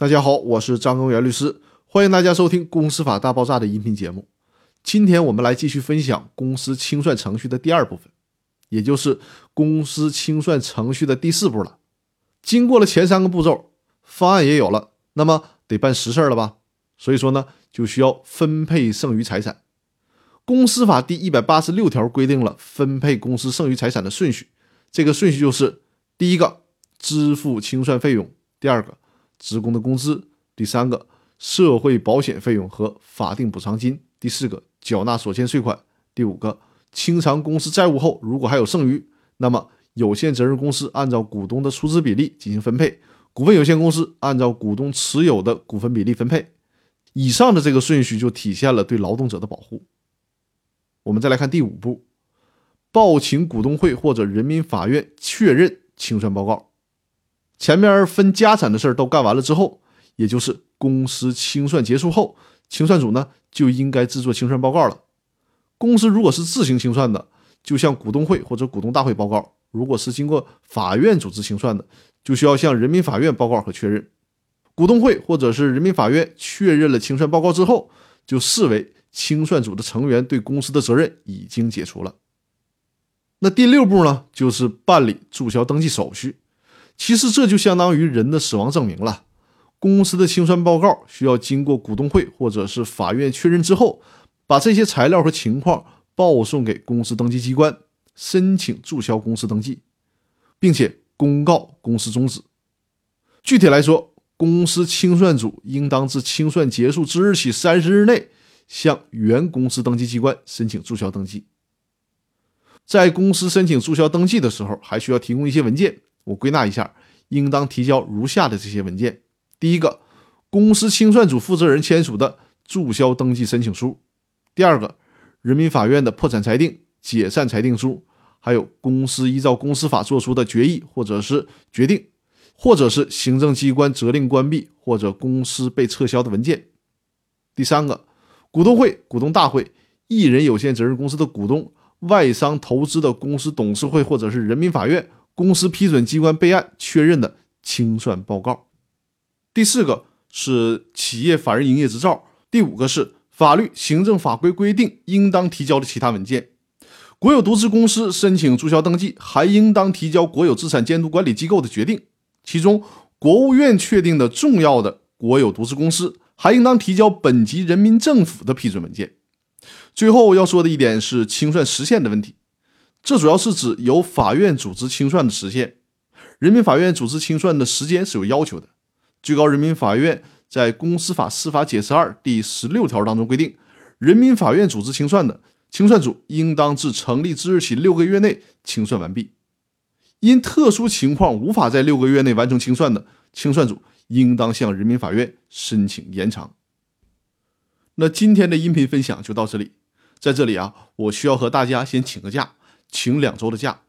大家好，我是张根源律师，欢迎大家收听《公司法大爆炸》的音频节目。今天我们来继续分享公司清算程序的第二部分，也就是公司清算程序的第四步了。经过了前三个步骤，方案也有了，那么得办实事了吧？所以说呢，就需要分配剩余财产。公司法第一百八十六条规定了分配公司剩余财产的顺序，这个顺序就是：第一个，支付清算费用；第二个。职工的工资，第三个社会保险费用和法定补偿金，第四个缴纳所欠税款，第五个清偿公司债务后，如果还有剩余，那么有限责任公司按照股东的出资比例进行分配，股份有限公司按照股东持有的股份比例分配。以上的这个顺序就体现了对劳动者的保护。我们再来看第五步，报请股东会或者人民法院确认清算报告。前面分家产的事儿都干完了之后，也就是公司清算结束后，清算组呢就应该制作清算报告了。公司如果是自行清算的，就向股东会或者股东大会报告；如果是经过法院组织清算的，就需要向人民法院报告和确认。股东会或者是人民法院确认了清算报告之后，就视为清算组的成员对公司的责任已经解除了。那第六步呢，就是办理注销登记手续。其实这就相当于人的死亡证明了。公司的清算报告需要经过股东会或者是法院确认之后，把这些材料和情况报送给公司登记机关，申请注销公司登记，并且公告公司终止。具体来说，公司清算组应当自清算结束之日起三十日内向原公司登记机关申请注销登记。在公司申请注销登记的时候，还需要提供一些文件。我归纳一下，应当提交如下的这些文件：第一个，公司清算组负责人签署的注销登记申请书；第二个，人民法院的破产裁定、解散裁定书，还有公司依照公司法作出的决议或者是决定，或者是行政机关责令关闭或者公司被撤销的文件；第三个，股东会、股东大会、一人有限责任公司的股东、外商投资的公司董事会或者是人民法院。公司批准机关备案确认的清算报告，第四个是企业法人营业执照，第五个是法律、行政法规规定应当提交的其他文件。国有独资公司申请注销登记，还应当提交国有资产监督管理机构的决定，其中国务院确定的重要的国有独资公司，还应当提交本级人民政府的批准文件。最后要说的一点是清算时限的问题。这主要是指由法院组织清算的时限。人民法院组织清算的时间是有要求的。最高人民法院在《公司法司法解释二》第十六条当中规定，人民法院组织清算的清算组应当自成立之日起六个月内清算完毕。因特殊情况无法在六个月内完成清算的，清算组应当向人民法院申请延长。那今天的音频分享就到这里。在这里啊，我需要和大家先请个假。请两周的假，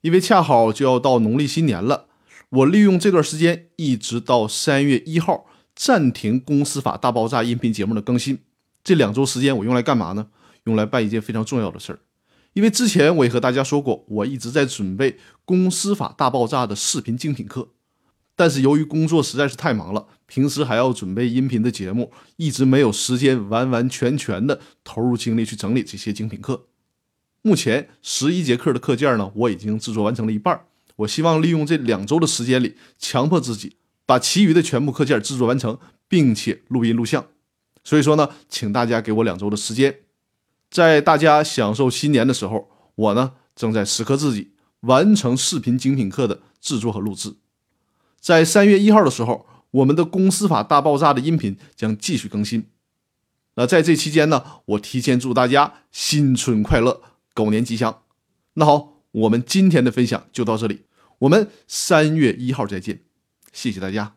因为恰好就要到农历新年了。我利用这段时间，一直到三月一号暂停《公司法大爆炸》音频节目的更新。这两周时间我用来干嘛呢？用来办一件非常重要的事儿。因为之前我也和大家说过，我一直在准备《公司法大爆炸》的视频精品课，但是由于工作实在是太忙了，平时还要准备音频的节目，一直没有时间完完全全的投入精力去整理这些精品课。目前十一节课的课件呢，我已经制作完成了一半。我希望利用这两周的时间里，强迫自己把其余的全部课件制作完成，并且录音录像。所以说呢，请大家给我两周的时间，在大家享受新年的时候，我呢正在时刻自己完成视频精品课的制作和录制。在三月一号的时候，我们的公司法大爆炸的音频将继续更新。那在这期间呢，我提前祝大家新春快乐！狗年吉祥，那好，我们今天的分享就到这里，我们三月一号再见，谢谢大家。